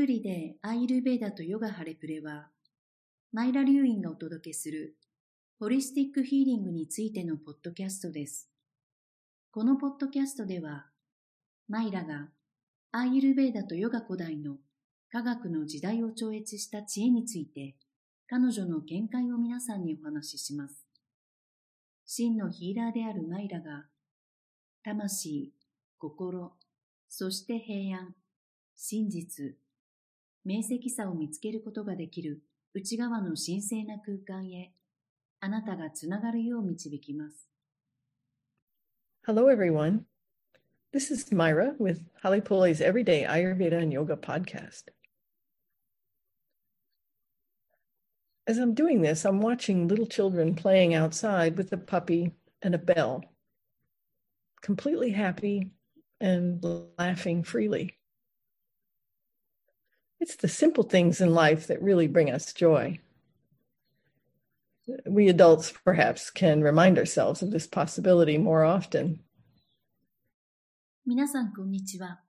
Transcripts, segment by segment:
ブリデー・アイルベーダとヨガハレプレは、マイラ流院がお届けするホリスティックヒーリングについてのポッドキャストです。このポッドキャストでは、マイラがアーユルベーダとヨガ古代の科学の時代を超越した知恵について、彼女の見解を皆さんにお話しします。真のヒーラーであるマイラが、魂、心、そして平安、真実、明晰さを見つけることができる内側の神聖な空間へ、あなたがつながるよう導きます。Hello, everyone. This is Myra with Holly Pole's Everyday Ayurveda and Yoga podcast. As I'm doing this, I'm watching little children playing outside with a puppy and a bell, completely happy and laughing freely. It's the simple things in life that really bring us joy. We adults perhaps can remind ourselves of this possibility more often. 皆さんこんにちは。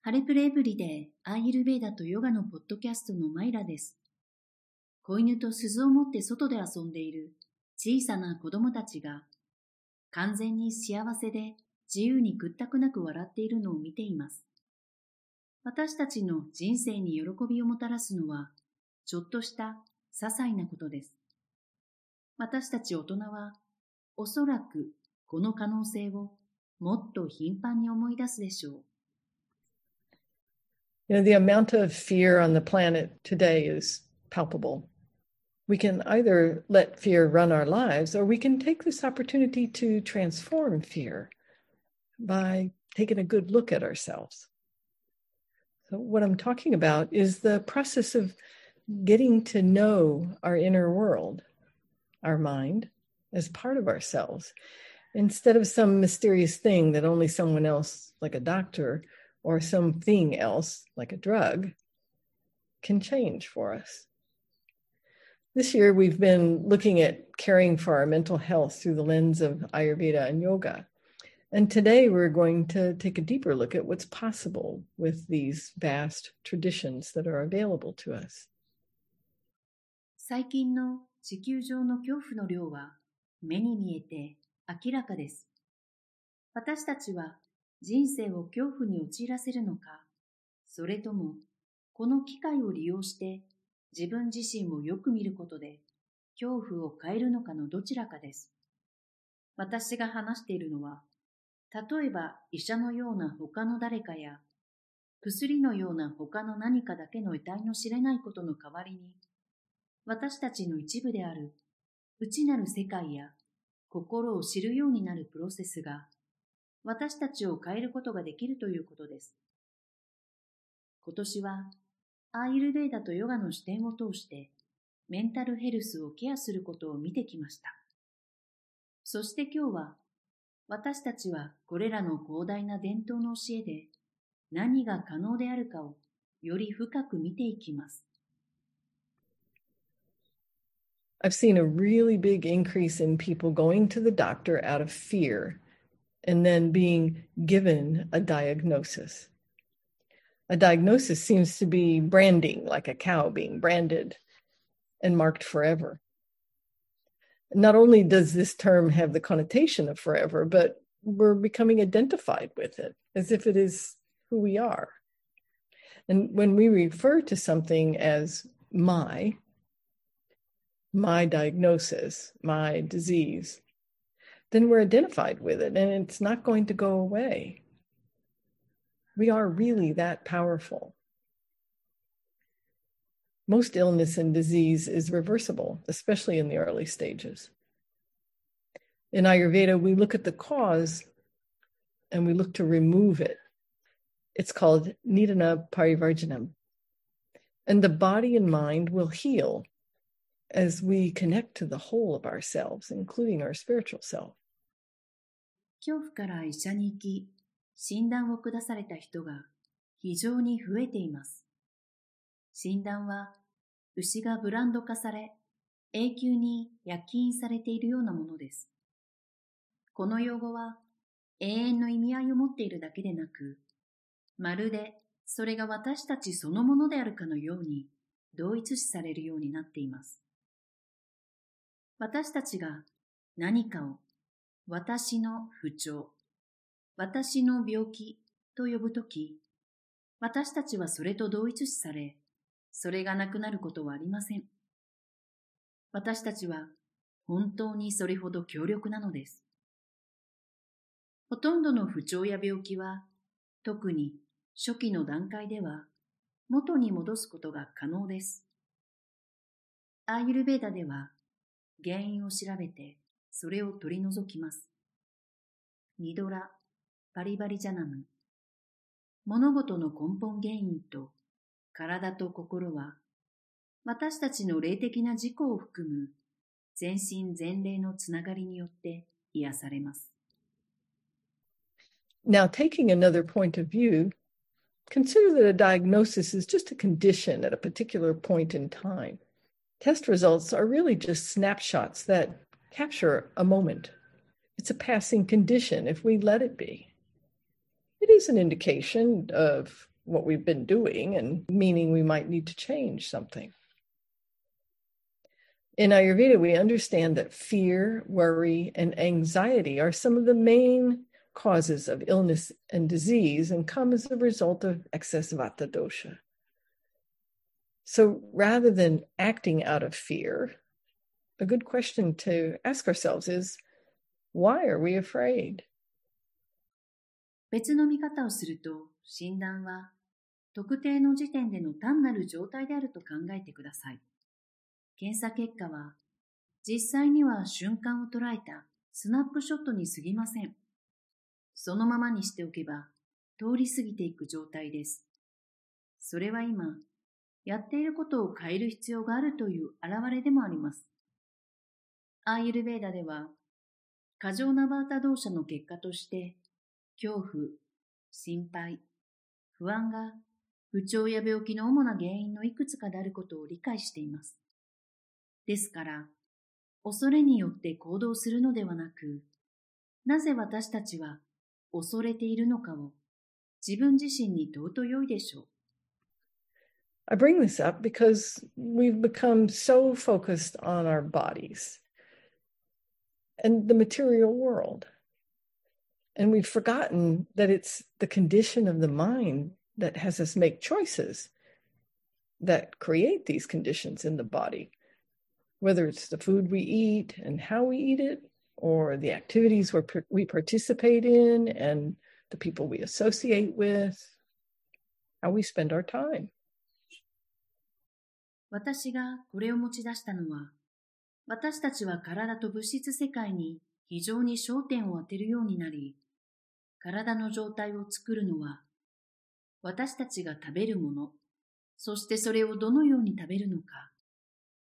ハレプレエブリでアーユルベーダとヨガのポッドキャストのマイラです。子犬と鈴を持って外で遊んでいる小さな子供たちが完全に幸せで自由に屈託なく笑っているのを見ています。私たちの人生に喜びをもたらすのは、ちょっとした些細なことです。私たち大人は、おそらくこの可能性をもっと頻繁に思い出すでしょう。You know, the amount of fear on the planet today is palpable. We can either let fear run our lives, or we can take this opportunity to transform fear by taking a good look at ourselves. So, what I'm talking about is the process of getting to know our inner world, our mind, as part of ourselves, instead of some mysterious thing that only someone else, like a doctor, or something else, like a drug, can change for us. This year, we've been looking at caring for our mental health through the lens of Ayurveda and yoga. And today we're going to take a deeper look at what's possible with these vast traditions that are available to us. 最近の地球上の恐怖の量は目に見えて明らかです。私たちは人生を恐怖に陥らせるのか、それともこの機会を利用して自分自身をよく見ることで恐怖を変えるのかのどちらかです。私が話しているのは例えば医者のような他の誰かや、薬のような他の何かだけの得体の知れないことの代わりに、私たちの一部である内なる世界や心を知るようになるプロセスが、私たちを変えることができるということです。今年は、アーユルベーダとヨガの視点を通して、メンタルヘルスをケアすることを見てきました。そして今日は、私たちはこれらの広大な伝統の教えで何が可能であるかをより深く見ていきます。I've seen a really big increase in people going to the doctor out of fear and then being given a diagnosis. A diagnosis seems to be branding, like a cow being branded and marked forever not only does this term have the connotation of forever, but we're becoming identified with it as if it is who we are. And when we refer to something as my, my diagnosis, my disease, then we're identified with it and it's not going to go away. We are really that powerful most illness and disease is reversible, especially in the early stages. In Ayurveda, we look at the cause and we look to remove it. It's called Nidana Parivarjanam. And the body and mind will heal as we connect to the whole of ourselves, including our spiritual self. 恐怖から医者に行き、診断を下された人が非常に増えています。診断は 牛がブランド化され、永久に焼き印されているようなものです。この用語は永遠の意味合いを持っているだけでなく、まるでそれが私たちそのものであるかのように同一視されるようになっています。私たちが何かを私の不調、私の病気と呼ぶとき、私たちはそれと同一視され、それがなくなることはありません。私たちは本当にそれほど強力なのです。ほとんどの不調や病気は、特に初期の段階では元に戻すことが可能です。アーユルベーダでは原因を調べてそれを取り除きます。ニドラ、パリバリジャナム。物事の根本原因と体と心は私たちの霊的な自己を含む全身全霊のつながりによって癒されます。Now, taking another point of view, consider that a diagnosis is just a condition at a particular point in time. Test results are really just snapshots that capture a moment. It's a passing condition if we let it be. It is an indication of what we've been doing and meaning we might need to change something. In Ayurveda, we understand that fear, worry, and anxiety are some of the main causes of illness and disease and come as a result of excess vata dosha. So rather than acting out of fear, a good question to ask ourselves is why are we afraid? 別の見方をすると、診断は 特定の時点での単なる状態であると考えてください。検査結果は、実際には瞬間を捉えたスナップショットに過ぎません。そのままにしておけば、通り過ぎていく状態です。それは今、やっていることを変える必要があるという現れでもあります。アーユルベーダでは、過剰なバータ動作の結果として、恐怖、心配、不安が不調や病気の主な原因のいくつかであることを理解しています。ですから、恐れによって行動するのではなく、なぜ私たちは恐れているのかを自分自身に問うと良いでしょう。I bring this up because we've become so focused on our bodies and the material world. And we've forgotten that it's the condition of the mind that has us make choices that create these conditions in the body whether it's the food we eat and how we eat it, or the activities we participate in and the people we associate with, how we spend our time. 私がこれを持ち出したのは、私たちは体と物質世界に非常に焦点を当てるようになり、体の状態を作るのは、 私たちが食べるもの、そしてそれをどのように食べるのか、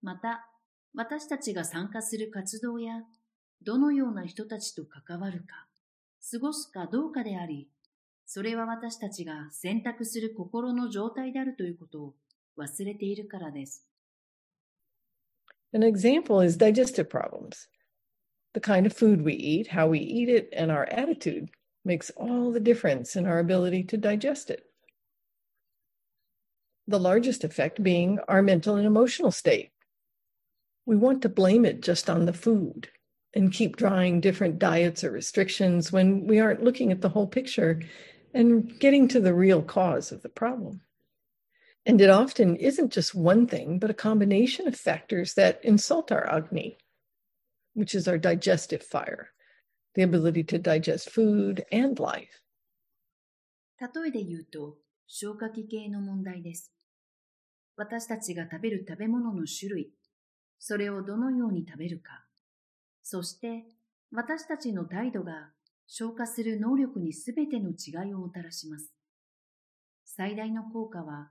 また私たちが参加する活動や、どのような人たちと関わるか、過ごすかどうかであり、それは私たちが選択する心の状態であるということを忘れているからです。An example is digestive problems. The kind of food we eat, how we eat it, and our attitude makes all the difference in our ability to digest it. The largest effect being our mental and emotional state. we want to blame it just on the food and keep drawing different diets or restrictions when we aren't looking at the whole picture and getting to the real cause of the problem. And it often isn't just one thing, but a combination of factors that insult our Agni, which is our digestive fire, the ability to digest food and life. 例えで言うと、消化器系の問題です。 私たちが食べる食べ物の種類、それをどのように食べるか、そして私たちの態度が消化する能力にすべての違いをもたらします。最大の効果は、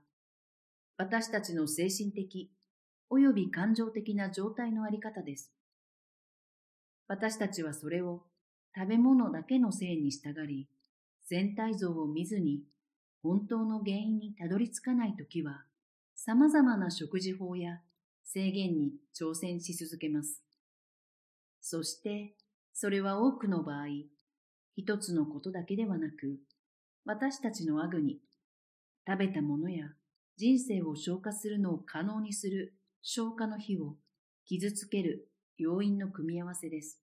私たちの精神的及び感情的な状態のあり方です。私たちはそれを食べ物だけのせいに従り、全体像を見ずに本当の原因にたどり着かないときは、様々な食事法や制限に挑戦し続けます。そして、それは多くの場合、一つのことだけではなく、私たちのアグに、食べたものや人生を消化するのを可能にする消化の火を傷つける要因の組み合わせです。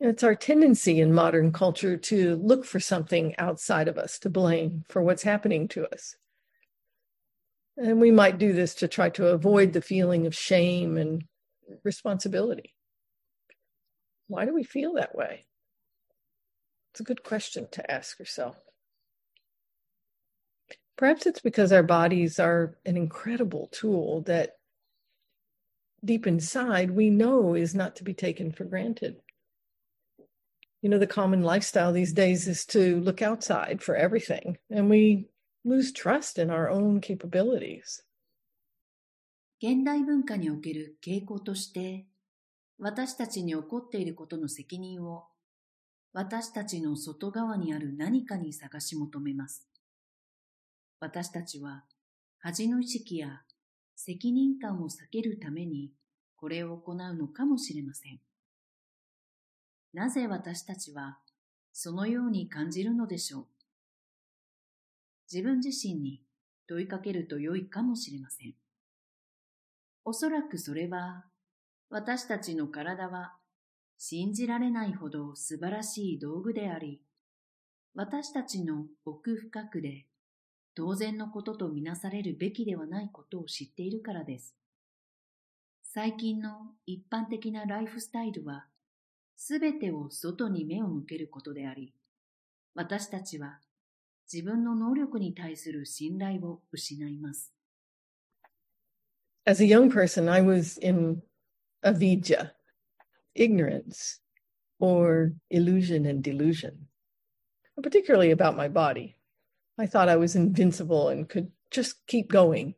It's our tendency in modern culture to look for something outside of us to blame for what's happening to us. And we might do this to try to avoid the feeling of shame and responsibility. Why do we feel that way? It's a good question to ask yourself. Perhaps it's because our bodies are an incredible tool that deep inside we know is not to be taken for granted. You know, the common lifestyle these days is to look outside for everything, and we lose trust in our own capabilities. 現代文化における傾向として、私たちに起こっていることの責任を、私たちの外側にある何かに探し求めます。私たちは、恥の意識や責任感を避けるためにこれを行うのかもしれません。なぜ私たちはそのように感じるのでしょう？自分自身に問いかけると良いかもしれません。おそらくそれは私たちの体は信じられないほど素晴らしい道具であり、私たちの奥深くで当然のこととみなされるべきではないことを知っているからです。最近の一般的なライフスタイルは、すべてを外に目を向けることであり、私たちは自分の能力に対する信頼を失います。As a young person, I was in avidya, ignorance, or illusion and delusion, particularly about my body. I thought I was invincible and could just keep going.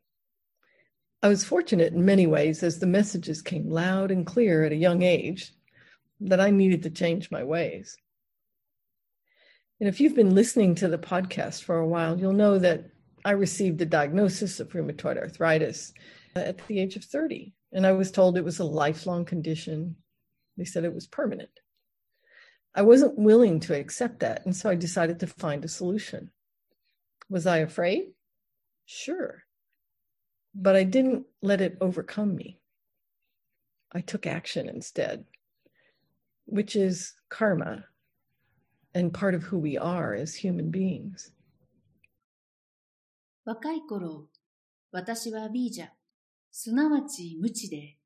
I was fortunate in many ways as the messages came loud and clear at a young age that I needed to change my ways. And if you've been listening to the podcast for a while, you'll know that I received a diagnosis of rheumatoid arthritis at the age of 30. And I was told it was a lifelong condition. They said it was permanent. I wasn't willing to accept that. And so I decided to find a solution. Was I afraid? Sure. But I didn't let it overcome me. I took action instead, which is karma and part of who we are as human beings. 若い頃、私はビージャ、すなわち無知で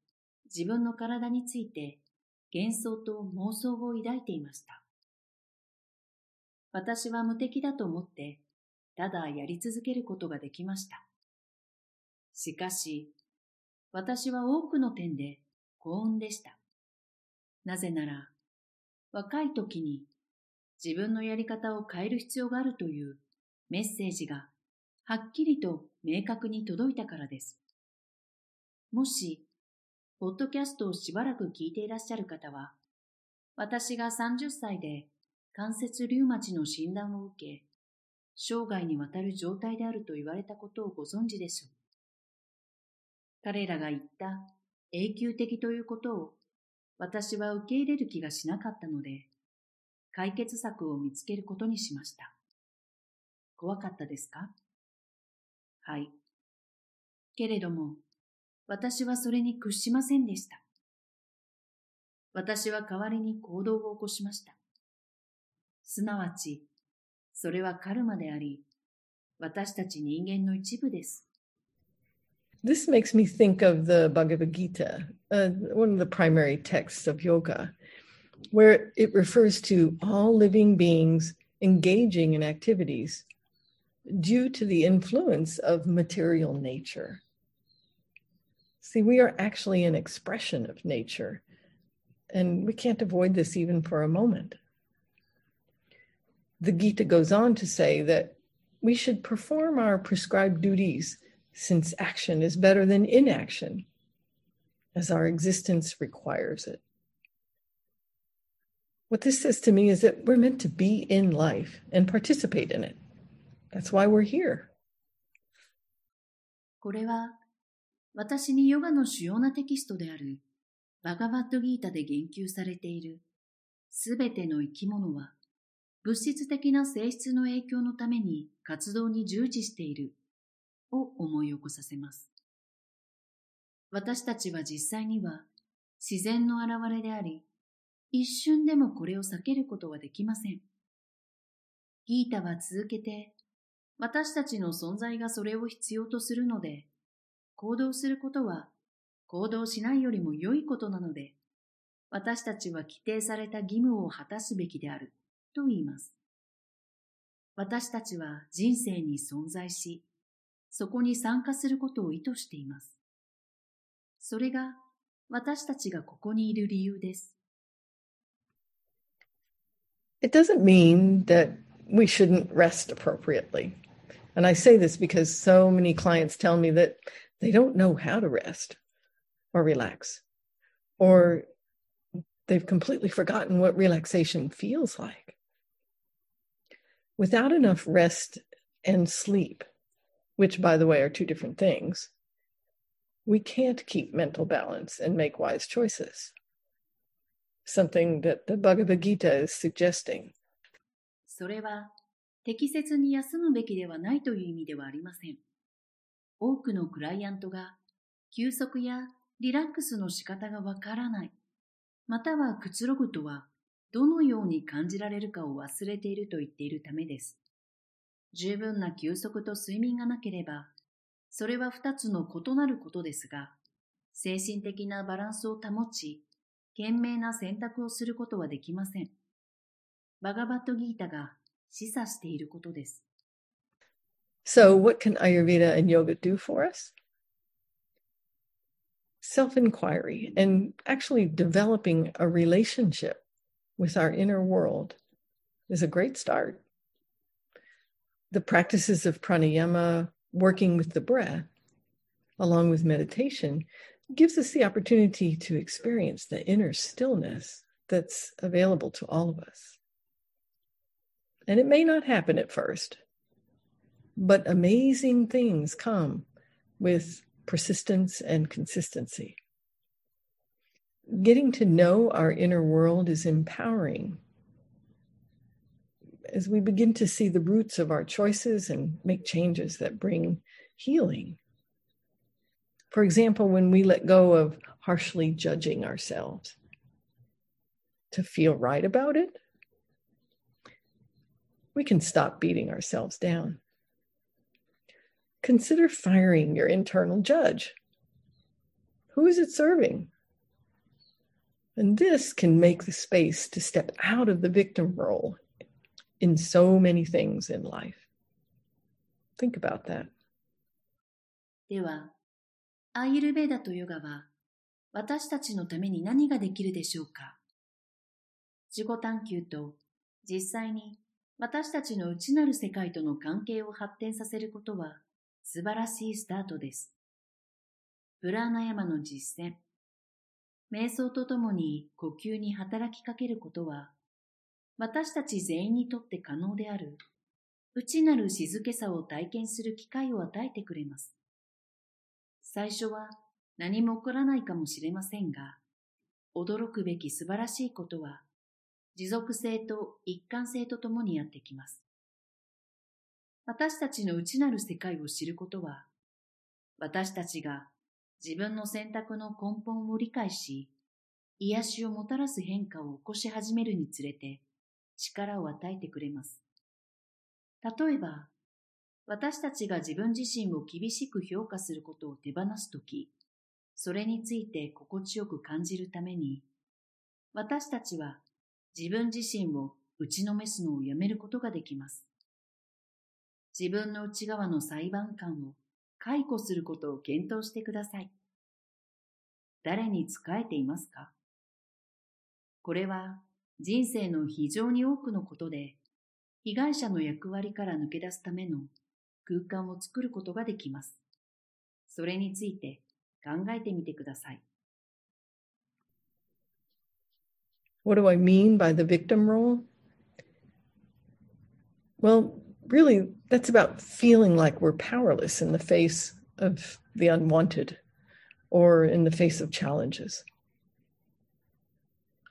自分の体について幻想と妄想を抱いていました。私は無敵だと思ってただやり続けることができました。しかし、私は多くの点で幸運でした。なぜなら、若い時に自分のやり方を変える必要があるというメッセージがはっきりと明確に届いたからです。もし、ポッドキャストをしばらく聞いていらっしゃる方は、私が30歳で関節リウマチの診断を受け、生涯にわたる状態であると言われたことをご存知でしょう。彼らが言った永久的ということを私は受け入れる気がしなかったので、解決策を見つけることにしました。怖かったですか？はい。けれども、私はそれに屈しませんでした。私は代わりに行動を起こしました。すなわち、それはカルマであり、私たち人間の一部です。This makes me think of the Bhagavad Gita, uh, one of the primary texts of yoga, where it refers to all living beings engaging in activities due to the influence of material nature. See, we are actually an expression of nature, and we can't avoid this even for a moment the Gita goes on to say that we should perform our prescribed duties since action is better than inaction, as our existence requires it. What this says to me is that we're meant to be in life and participate in it. That's why we're here. これは私にヨガの主要なテキストであるバガバッドギータで言及されているすべての生き物は物質的な性質の影響のために活動に従事しているを思い起こさせます。私たちは実際には自然の現れであり、一瞬でもこれを避けることはできません。ギータは続けて、私たちの存在がそれを必要とするので、行動することは行動しないよりも良いことなので、私たちは規定された義務を果たすべきであると言います。私たちは人生に存在し、そこに参加することを意図しています。それが私たちがここにいる理由です。It doesn't mean that we shouldn't rest appropriately. And I say this because so many clients tell me that they don't know how to rest or relax, or they've completely forgotten what relaxation feels like. Without enough rest and sleep, which, by the way, are two different things, we can't keep mental balance and make wise choices. Something that the Bhagavad Gita is suggesting. それは適切に休むべきではないという意味ではありません。多くのクライアントが休息やリラックスの仕方がわからない、またはくつろぐとはどのように感じられるかを忘れていると言っているためです。十分な休息と睡眠がなければ、それは二つの異なることですが、精神的なバランスを保ち、賢明な選択をすることはできません。バガバットギータが示唆していることです。So, what can Ayurveda and yoga do for us? Self inquiry and actually developing a relationship with our inner world is a great start. The practices of pranayama, working with the breath, along with meditation, gives us the opportunity to experience the inner stillness that's available to all of us. And it may not happen at first, but amazing things come with persistence and consistency. Getting to know our inner world is empowering as we begin to see the roots of our choices and make changes that bring healing. For example, when we let go of harshly judging ourselves to feel right about it, we can stop beating ourselves down. Consider firing your internal judge. Who is it serving? And this can make the space to step out of the victim role in so many things in life. Think about that. アイルベーダとヨガは私たちのために何ができるでしょうか？自己探求と実際に私たちの内なる世界との関係を発展させることは素晴らしいスタートです。プラーナヤマの実践、瞑想とともに呼吸に働きかけることは、私たち全員にとって可能である内なる静けさを体験する機会を与えてくれます。最初は何も起こらないかもしれませんが、驚くべき素晴らしいことは持続性と一貫性とともにやってきます。私たちの内なる世界を知ることは、私たちが自分の選択の根本を理解し、癒しをもたらす変化を起こし始めるにつれて力を与えてくれます。例えば、私たちが自分自身を厳しく評価することを手放すとき、それについて心地よく感じるために、私たちは自分自身を打ちのめすのをやめることができます。自分の内側の裁判官を解雇することを検討してください。誰に仕えていますか？これは人生の非常に多くのことで被害者の役割から抜け出すための空間を作ることができます。それについて考えてみてください。What do I mean by the victim role? Well, really, that's about feeling like we're powerless in the face of the unwanted or in the face of challenges.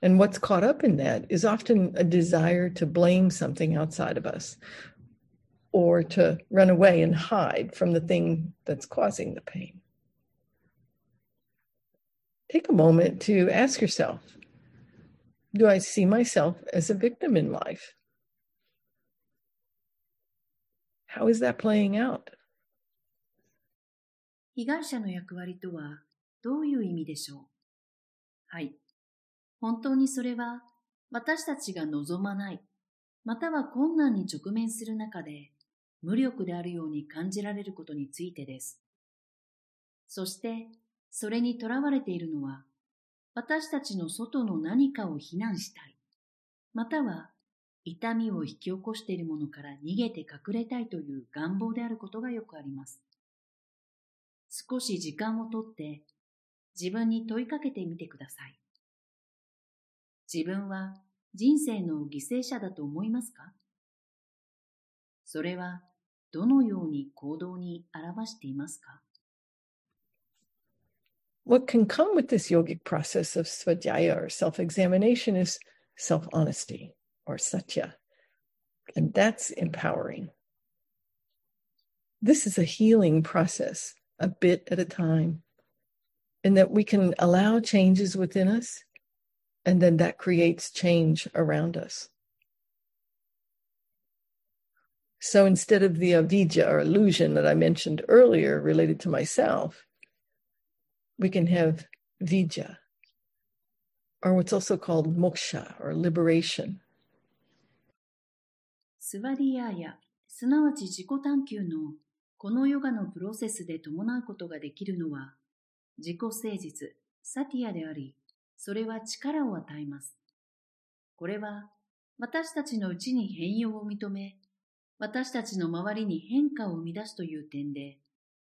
And what's caught up in that is often a desire to blame something outside of us or to run away and hide from the thing that's causing the pain. Take a moment to ask yourself Do I see myself as a victim in life? How is that playing out? 被害者の役割とはどういう意味でしょうはい。本当にそれは私たちが望まない、または困難に直面する中で無力であるように感じられることについてです。そして、それにとらわれているのは、私たちの外の何かを非難したい、または痛みを引き起こしているものから逃げて隠れたいという願望であることがよくあります。少し時間をとって自分に問いかけてみてください。自分は人生の犠牲者だと思いますか？それはどのように行動に表していますか What can come with this yogic process of svadhyaya or self examination is self honesty or satya. And that's empowering. This is a healing process, a bit at a time, in that we can allow changes within us, and then that creates change around us. So instead of the avidya or illusion that I mentioned earlier related to myself, we can have vidya, or what's also called moksha or liberation. スワディヤーヤ、すなわち自己探求のこのヨガのプロセスで伴うことができるのは、自己誠実、サティアであり、それは力を与えます。これは私たちのうちに変容を認め、私たちの周りに変化を生み出すという点で、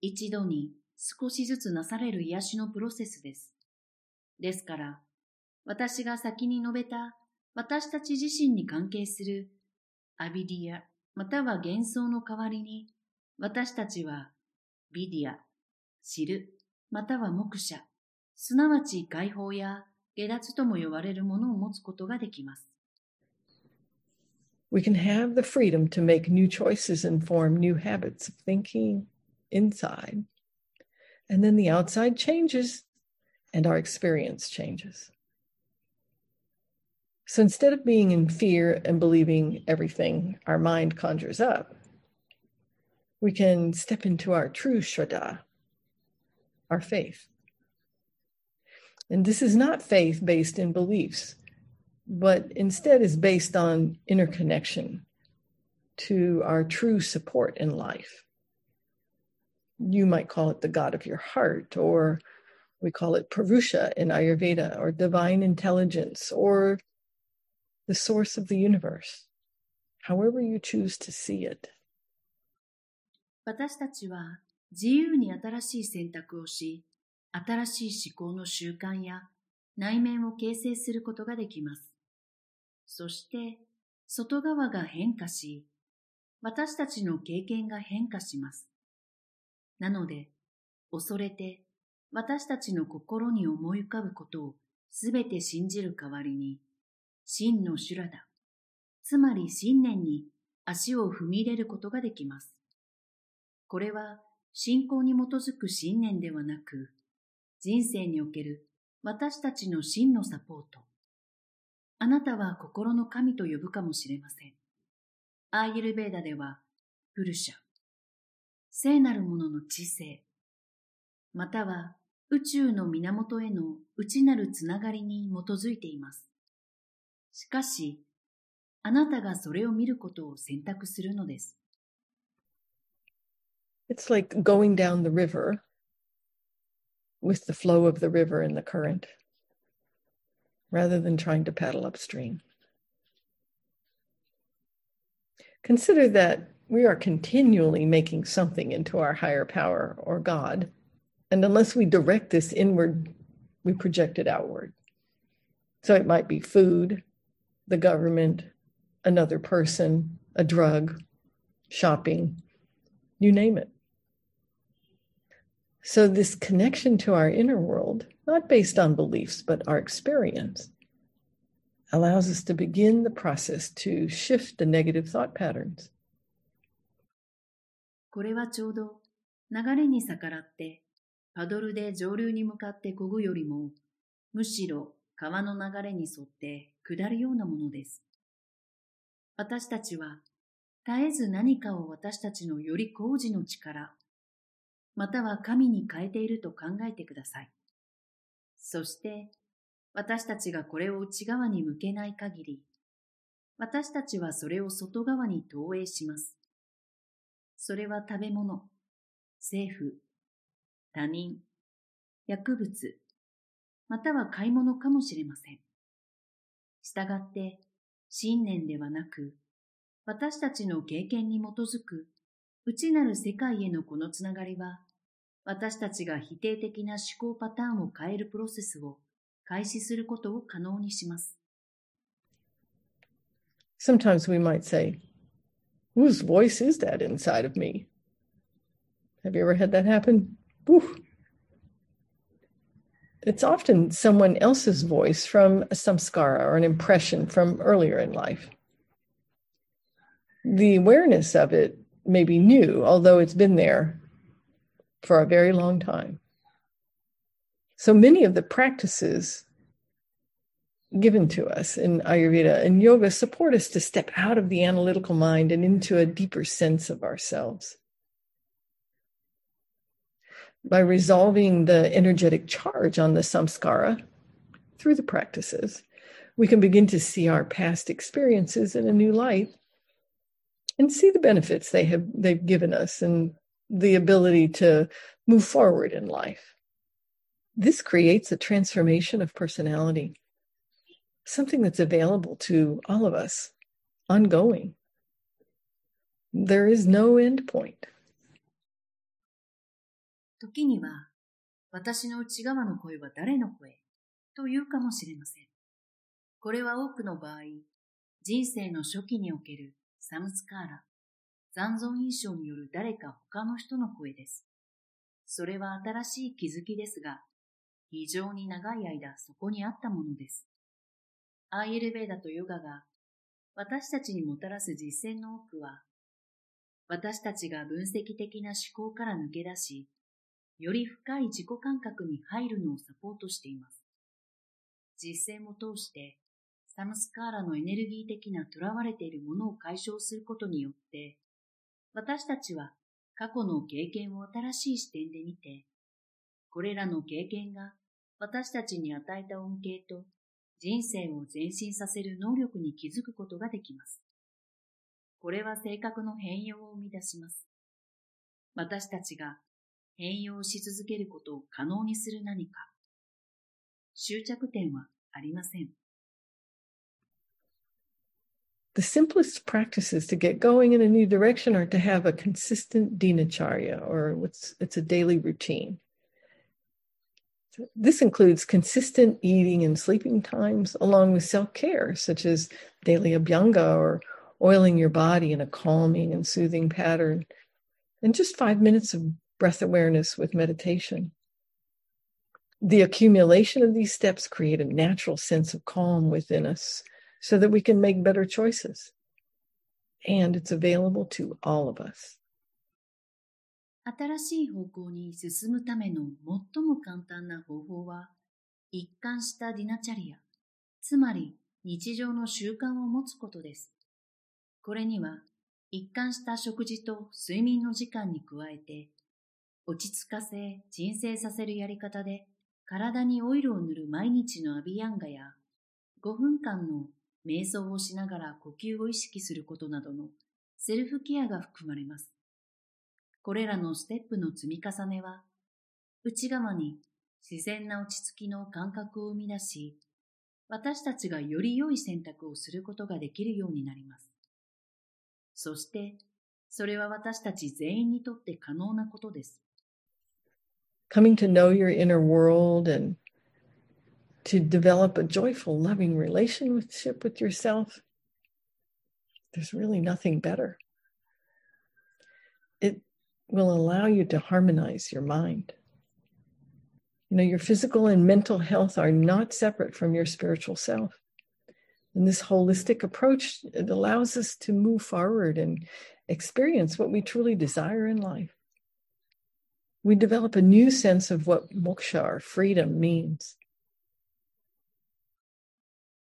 一度に少しずつなされる癒しのプロセスです。ですから、私が先に述べた私たち自身に関係するアビディアまたは幻想の代わりに、私たちはビディア、知る、または目者、すなわち解放や下脱とも呼ばれるものを持つことができます。We can have the freedom to make new choices and form new habits of thinking inside. And then the outside changes and our experience changes. So instead of being in fear and believing everything our mind conjures up, we can step into our true Shraddha, our faith. And this is not faith based in beliefs but instead is based on interconnection to our true support in life. You might call it the God of your heart, or we call it Purusha in Ayurveda, or divine intelligence, or the source of the universe, however you choose to see it. 私たちは自由に新しい選択をし、新しい思考の習慣や内面を形成することができます。 そして外側が変化し、私たちの経験が変化します。なので、恐れて私たちの心に思い浮かぶことをすべて信じる代わりに、真の修羅だ、つまり信念に足を踏み入れることができます。これは信仰に基づく信念ではなく、人生における私たちの真のサポート、あなたは心の神と呼ぶかもしれません。アーユルベーダでは、プルシャ、聖なるものの知性、または宇宙の源への内なるつながりに基づいています。しかし、あなたがそれを見ることを選択するのです。It's like going down the river with the flow of the river and the current. Rather than trying to paddle upstream. Consider that we are continually making something into our higher power or God. And unless we direct this inward, we project it outward. So it might be food, the government, another person, a drug, shopping, you name it. So, this connection to our inner world, not based on beliefs, but our experience, allows us to begin the process to shift the negative thought patterns. これはちょうど流れに逆らってパドルで上流に向かって漕ぐよりもむしろ川の流れに沿って下るようなものです。私たちは絶えず何かを私たちのより工事の力、 または神に変えていると考えてください。そして私たちがこれを内側に向けない限り、私たちはそれを外側に投影します。それは食べ物、政府、他人、薬物、または買い物かもしれません。したがって、信念ではなく、私たちの経験に基づく内なる世界へのこのつながりは、私たちが否定的な思考パターンを変えるプロセスを開始することを可能にします。Sometimes we might say, Whose voice is that inside of me? Have you ever had that happen? Woo. It's often someone else's voice from a samskara or an impression from earlier in life. The awareness of it may be new, although it's been there for a very long time. So many of the practices given to us in Ayurveda and yoga support us to step out of the analytical mind and into a deeper sense of ourselves. By resolving the energetic charge on the samskara through the practices, we can begin to see our past experiences in a new light and see the benefits they have they've given us and the ability to move forward in life. This creates a transformation of personality, something that's available to all of us, ongoing. There is no end point. 時には、私の内側の声は誰の声と言うかもしれません。これは多くの場合、人生の初期におけるサムスカーラ、 残存印象による誰か他の人の声です。それは新しい気づきですが、非常に長い間そこにあったものです。アーユルベーダとヨガが私たちにもたらす実践の多くは、私たちが分析的な思考から抜け出し、より深い自己感覚に入るのをサポートしています。実践を通して、サムスカーラのエネルギー的な囚われているものを解消することによって、私たちは過去の経験を新しい視点で見て、これらの経験が私たちに与えた恩恵と人生を前進させる能力に気づくことができます。これは性格の変容を生み出します。私たちが変容し続けることを可能にする何か。終着点はありません。The simplest practices to get going in a new direction are to have a consistent dinacharya, or what's it's a daily routine. This includes consistent eating and sleeping times, along with self care, such as daily abhyanga or oiling your body in a calming and soothing pattern, and just five minutes of breath awareness with meditation. The accumulation of these steps create a natural sense of calm within us so that we can make better choices. And it's available to all of us. 新しい方向に進むための最も簡単な方法は、一貫したディナチャリア、つまり日常の習慣を持つことです。これには、一貫した食事と睡眠の時間に加えて、落ち着かせ、鎮静させるやり方で、体にオイルを塗る毎日のアビヤンガや、5分間の瞑想をしながら呼吸を意識することなどのセルフケアが含まれます。これらのステップの積み重ねは、内側に自然な落ち着きの感覚を生み出し、私たちがより良い選択をすることができるようになります。そして、それは私たち全員にとって可能なことです。Coming to know your inner world and to develop a joyful, loving relationship with yourself, there's really nothing better. It will allow you to harmonize your mind. You know, your physical and mental health are not separate from your spiritual self. And this holistic approach it allows us to move forward and experience what we truly desire in life. We develop a new sense of what moksha or freedom means.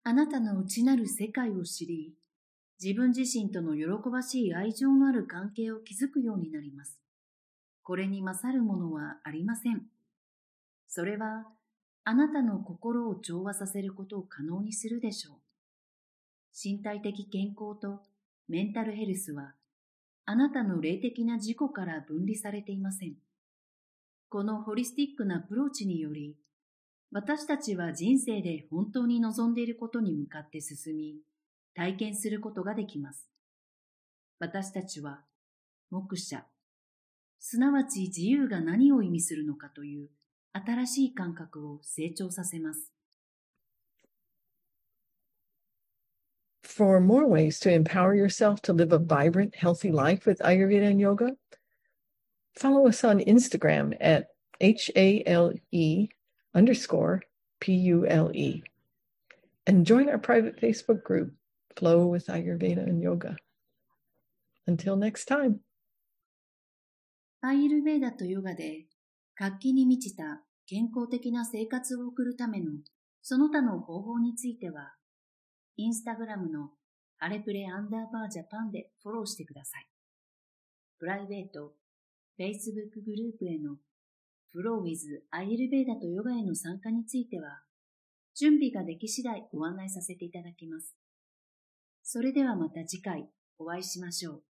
あなたの内なる世界を知り、自分自身との喜ばしい愛情のある関係を築くようになります。これに勝るものはありません。それは、あなたの心を調和させることを可能にするでしょう。身体的健康とメンタルヘルスは、あなたの霊的な自己から分離されていません。このホリスティックなアプローチにより、私たちは人生で本当に望んでいることに向かって進み、体験することができます。私たちは、目者、すなわち自由が何を意味するのかという新しい感覚を成長させます。For more ways to empower yourself to live a vibrant, healthy life with Ayurveda and Yoga, follow us on Instagram at H A L E underscore P U L E. And join our private Facebook group, Flow with Ayurveda and Yoga. Until next time. アイルベーダとヨガで活気に満ちた健康的な生活を送るためのその他の方法については、インスタグラムのアレプレアンダーバージャパンでフォローしてください。プライベート、Facebook グループへのフローウィズアイルベーダとヨガへの参加については、準備ができ次第ご案内させていただきます。それではまた次回お会いしましょう。